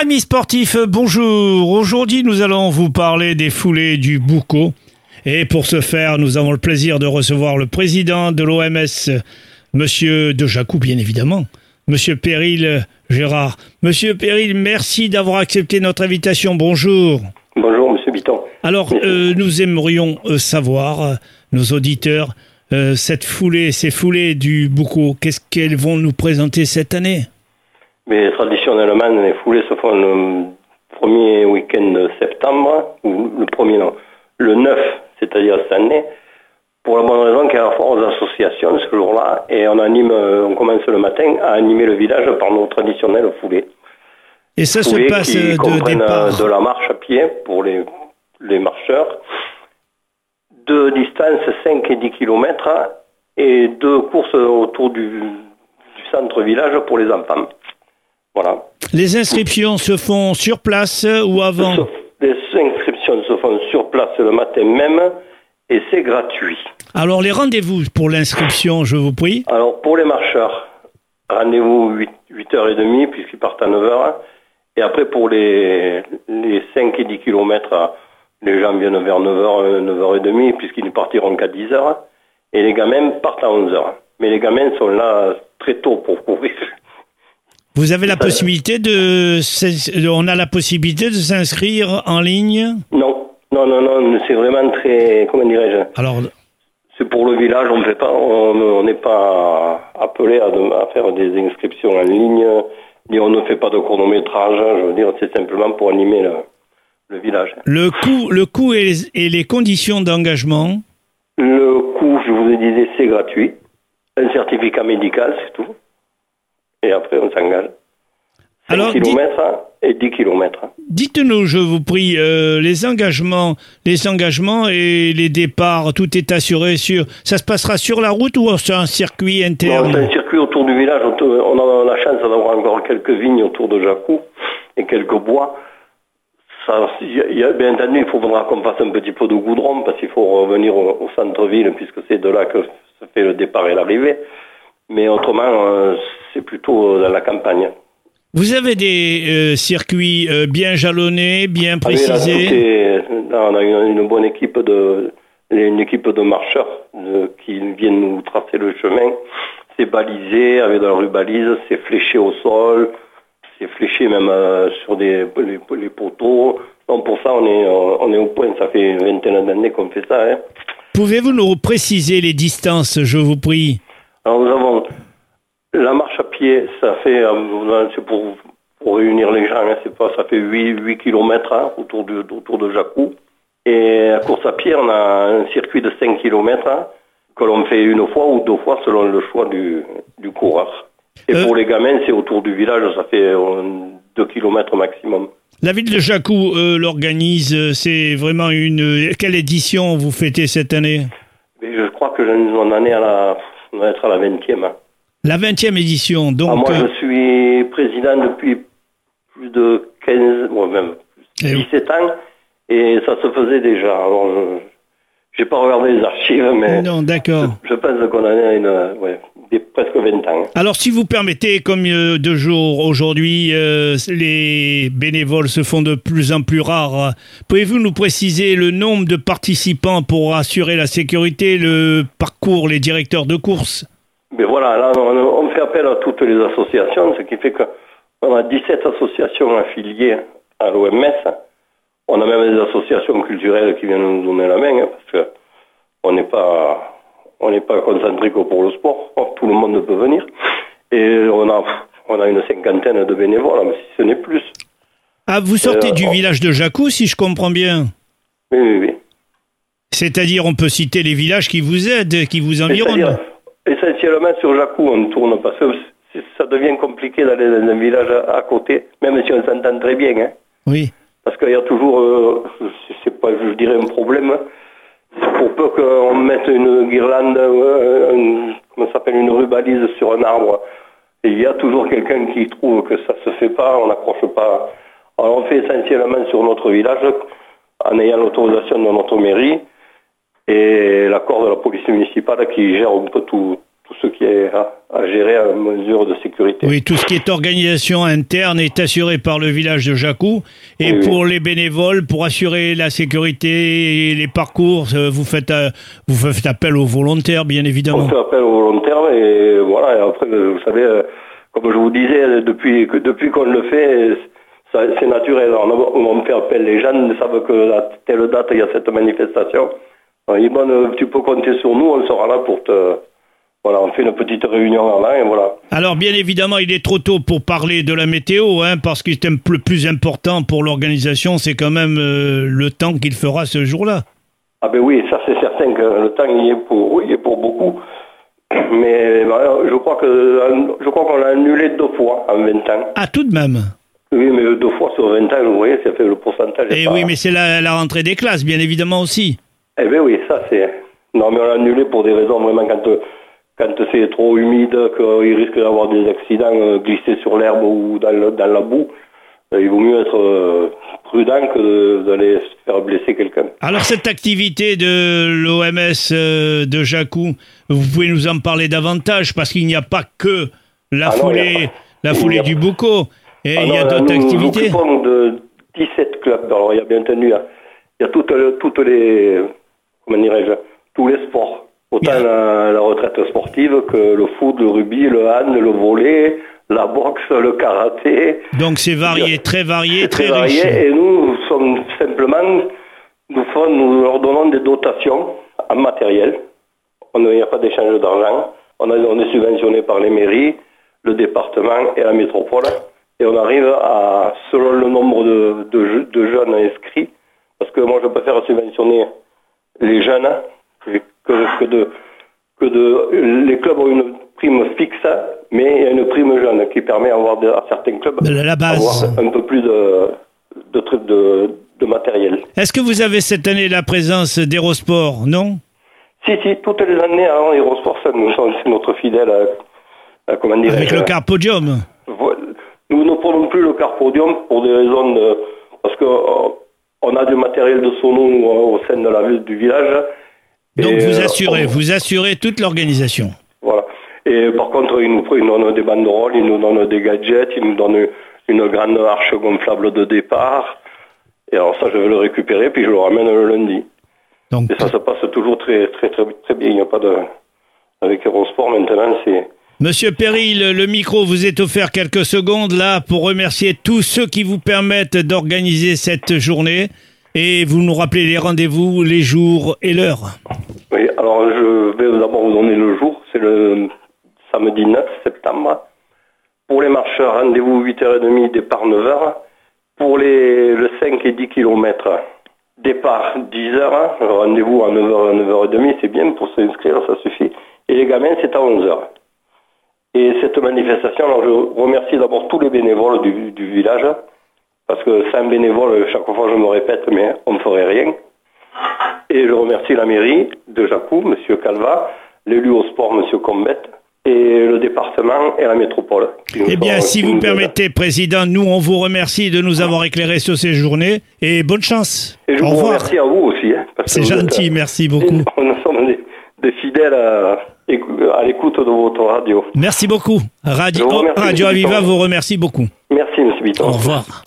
amis sportifs, bonjour. Aujourd'hui, nous allons vous parler des foulées du Boucau. Et pour ce faire, nous avons le plaisir de recevoir le président de l'OMS, Monsieur De Jacou, bien évidemment, Monsieur Péril Gérard. Monsieur Péril, merci d'avoir accepté notre invitation. Bonjour. Bonjour, Monsieur Bitton. Alors, euh, nous aimerions euh, savoir, euh, nos auditeurs, cette foulée, ces foulées du Boucau, qu'est-ce qu'elles vont nous présenter cette année? Mais traditionnellement, les foulées se font le premier week-end de septembre, ou le premier non, le 9, c'est-à-dire cette année, pour la bonne raison qu'il y a fort aux associations ce jour-là, et on anime, euh, on commence le matin à animer le village par nos traditionnelles foulées. Et ça se Foulées passe qui euh, de euh, départ. de la marche à pied pour les, les marcheurs, de distance 5 et 10 km, et deux courses autour du, du centre-village pour les enfants. Voilà. Les inscriptions se font sur place ou avant Les inscriptions se font sur place le matin même et c'est gratuit. Alors les rendez-vous pour l'inscription, je vous prie. Alors pour les marcheurs, rendez-vous 8, 8h30 puisqu'ils partent à 9h. Et après pour les, les 5 et 10 km, les gens viennent vers 9h, 9h30 puisqu'ils ne partiront qu'à 10h. Et les gamins partent à 11h. Mais les gamins sont là très tôt pour courir. Vous avez la Ça- possibilité de, on a la possibilité de s'inscrire en ligne. Non, non, non, non, c'est vraiment très, comment dirais-je, Alors C'est pour le village, on fait pas, on on n'est pas appelé à, faire des inscriptions en ligne, ni on ne fait pas de chronométrage. Je veux dire, c'est simplement pour animer le, le village. le coût, le coût et les, et les conditions d'engagement? Le coût, je vous ai dit, c'est gratuit. Un certificat médical, c'est tout. Et après, on s'engage. 5 Alors, km et 10 km. Dites-nous, je vous prie, euh, les engagements, les engagements et les départs, tout est assuré sur. Ça se passera sur la route ou sur un circuit interne? C'est un circuit autour du village. On a la chance d'avoir encore quelques vignes autour de Jacou et quelques bois. Ça, y a- bien entendu, il faudra qu'on fasse un petit peu de goudron parce qu'il faut revenir au, au centre-ville puisque c'est de là que se fait le départ et l'arrivée. Mais autrement, euh, c'est plutôt dans la campagne. Vous avez des euh, circuits euh, bien jalonnés, bien Ah oui, là, précisés. est- là, on a une, une bonne équipe de une équipe de marcheurs de- qui viennent nous tracer le chemin. C'est balisé avec de la rubalise, c'est fléché au sol, c'est fléché même euh, sur des les, les poteaux. Donc pour ça, on est euh, on est au point. Ça fait une vingtaine d'années qu'on fait ça. hein. Pouvez-vous nous préciser les distances, je vous prie? Alors nous avons la marche à pied, ça fait euh, c'est pour, pour réunir les gens, hein, c'est pas ça fait 8, 8 km autour de autour de Jacou. Et la course à pied, on a un circuit de 5 km que l'on fait une fois ou deux fois selon le choix du, du coureur. Et Euh. pour les gamins, c'est autour du village, ça fait 2 km maximum. La ville de Jacou euh, l'organise, euh, c'est vraiment une... euh, Quelle édition vous fêtez cette année? Mais je crois que nous en année à la, on va être à la 20e. hein. La 20e édition, Ah, donc... moi, euh, je suis président depuis plus de 15, moi même Eh oui. 17 ans, et ça se faisait déjà. Alors, je n'ai pas regardé les archives, mais non, d'accord. je pense qu'on en est à une, ouais, des, presque 20 ans. Alors, si vous permettez, comme euh, de jour aujourd'hui, euh, les bénévoles se font de plus en plus rares. Pouvez-vous nous préciser le nombre de participants pour assurer la sécurité, le parcours, les directeurs de course? Mais voilà, là, on, on fait appel à toutes les associations, ce qui fait qu'on a 17 associations affiliées à l'OMS. On a même des associations culturelles qui viennent nous donner la main, hein, parce que on n'est pas, on n'est pas concentré que pour le sport. Tout le monde peut venir. Et on a, on a une cinquantaine de bénévoles, mais si ce n'est plus. Ah, vous sortez Euh, du oh. village de Jacou, si je comprends bien. Oui, oui, oui. C'est-à-dire, on peut citer les villages qui vous aident, qui vous environnent. Essentiellement sur Jacou, on tourne parce que ça devient compliqué d'aller dans un village à, à côté, même si on s'entend très bien. Hein. Oui. Parce qu'il y a toujours, euh, c'est- pas, je dirais, un problème. Pour peu qu'on mette une guirlande, euh, un- comment ça s'appelle, une rubalise sur un arbre. Il y a toujours quelqu'un qui trouve que ça se fait pas, on n'accroche pas. Alors on fait essentiellement sur notre village, en ayant l'autorisation de notre mairie et l'accord de la police municipale qui gère un peu tout, tout ce qui est à gérer à mesure de sécurité. Oui, tout ce qui est organisation interne est assuré par le village de Jacou. Et Oui, oui. pour les bénévoles, pour assurer la sécurité et les parcours, euh, vous faites, euh, vous faites appel aux volontaires, bien On évidemment. fait appel aux volontaires et voilà. Et après, vous savez, euh, comme je vous disais, depuis que depuis qu'on le fait, c'est naturel. On, on fait appel. Les gens savent que à telle date il y a cette manifestation. Disent, bon, euh, tu peux compter sur nous, on sera là pour te. Voilà, on fait une petite réunion avant et voilà. Alors, bien évidemment, il est trop tôt pour parler de la météo, hein, parce que le plus important pour l'organisation, c'est quand même euh, le temps qu'il fera ce jour-là. Ah ben oui, ça c'est certain que le temps il est pour, il est pour beaucoup. Mais je crois que je crois qu'on l'a annulé deux fois en 20 ans. Ah, tout de même. Oui, mais deux fois sur 20 ans, vous voyez, ça fait le pourcentage. Et pas- Eh oui, mais c'est la, la rentrée des classes, bien évidemment aussi. Eh bien oui, ça c'est... Non, mais on l'a annulé pour des raisons vraiment quand, quand c'est trop humide, qu'il risque d'avoir des accidents, euh, glisser sur l'herbe ou dans, le- dans la boue. Euh, Il vaut mieux être euh, prudent que d'aller se faire blesser quelqu'un. Alors cette activité de l'OMS euh, de Jacou, vous pouvez nous en parler davantage parce qu'il n'y a pas que la Ah foulée, la foulée a- du Boucau. Et Ah il y a d'autres activités. Nous de 17 clubs. Alors, il y a bien entendu, il y a, toutes, toutes les, comment dirais-je, tous les sports. Autant la, la retraite sportive que le foot, le rugby, le hand, le volley, la boxe, le karaté. Donc c'est varié, très varié, très, varié. riche. Et nous sommes simplement, nous, nous leur donnons des dotations en matériel. On n'y a pas d'échange d'argent. On, est subventionné par les mairies, le département et la métropole. Et on arrive à, selon le nombre de, de je- de jeunes inscrits, parce que moi je préfère subventionner les jeunes que, que- de, que de. Les clubs ont une prime fixe, mais il y a une prime jeune qui permet d'avoir de- à certains clubs De la base. avoir un peu plus de, de trucs de, de matériel. Est-ce que vous avez cette année la présence d'Hérosport Non? Si, si, toutes les années, avant nous sommes- c'est notre fidèle, euh, euh, comment dire, Avec le Carpodium. Nous ne prenons plus le carpodium pour des raisons de... Parce que euh, on a du matériel de sono nous, euh, au sein de la ville du village. Donc Et, vous assurez, on- vous assurez toute l'organisation. Voilà. Et par contre, ils nous, ils nous donnent des banderoles, ils nous donnent des gadgets, ils nous donnent une grande arche gonflable de départ. Et alors ça, je vais le récupérer, puis je le ramène le lundi. Donc Et ça se passe toujours très, très, très, très bien. Il n'y a pas de... Avec Eurosport, maintenant, c'est... Monsieur le, le micro vous est offert quelques secondes là pour remercier tous ceux qui vous permettent d'organiser cette journée et vous nous rappelez les rendez-vous, les jours et l'heure. Oui, alors je vais d'abord vous donner le jour. C'est le samedi 9 septembre. Pour les marcheurs, rendez-vous 8h30, départ 9h. Pour les, le 5 et 10 km, départ 10h. Rendez-vous à 9h, 9h30, c'est bien. Pour s'inscrire, ça suffit. Et les gamins, c'est à 11h. Et cette manifestation, alors je remercie d'abord tous les bénévoles du, du village. Parce que sans bénévoles, chaque fois je me répète, mais on ne ferait rien. Et je remercie la mairie de Jacou, M. Calva, l'élu au sport, M. Combette, et le département et la métropole. Eh bien, si vous permettez, Président, nous on vous remercie de nous avoir éclairés sur ces journées et bonne chance. Et je Au vous revoir. remercie à vous aussi. hein, C'est êtes, gentil, merci beaucoup. Des, fidèles à, à l'écoute de votre radio. Merci beaucoup. Radio, Radio monsieur Aviva vous remercie beaucoup. Merci, M. Bitton. Au revoir.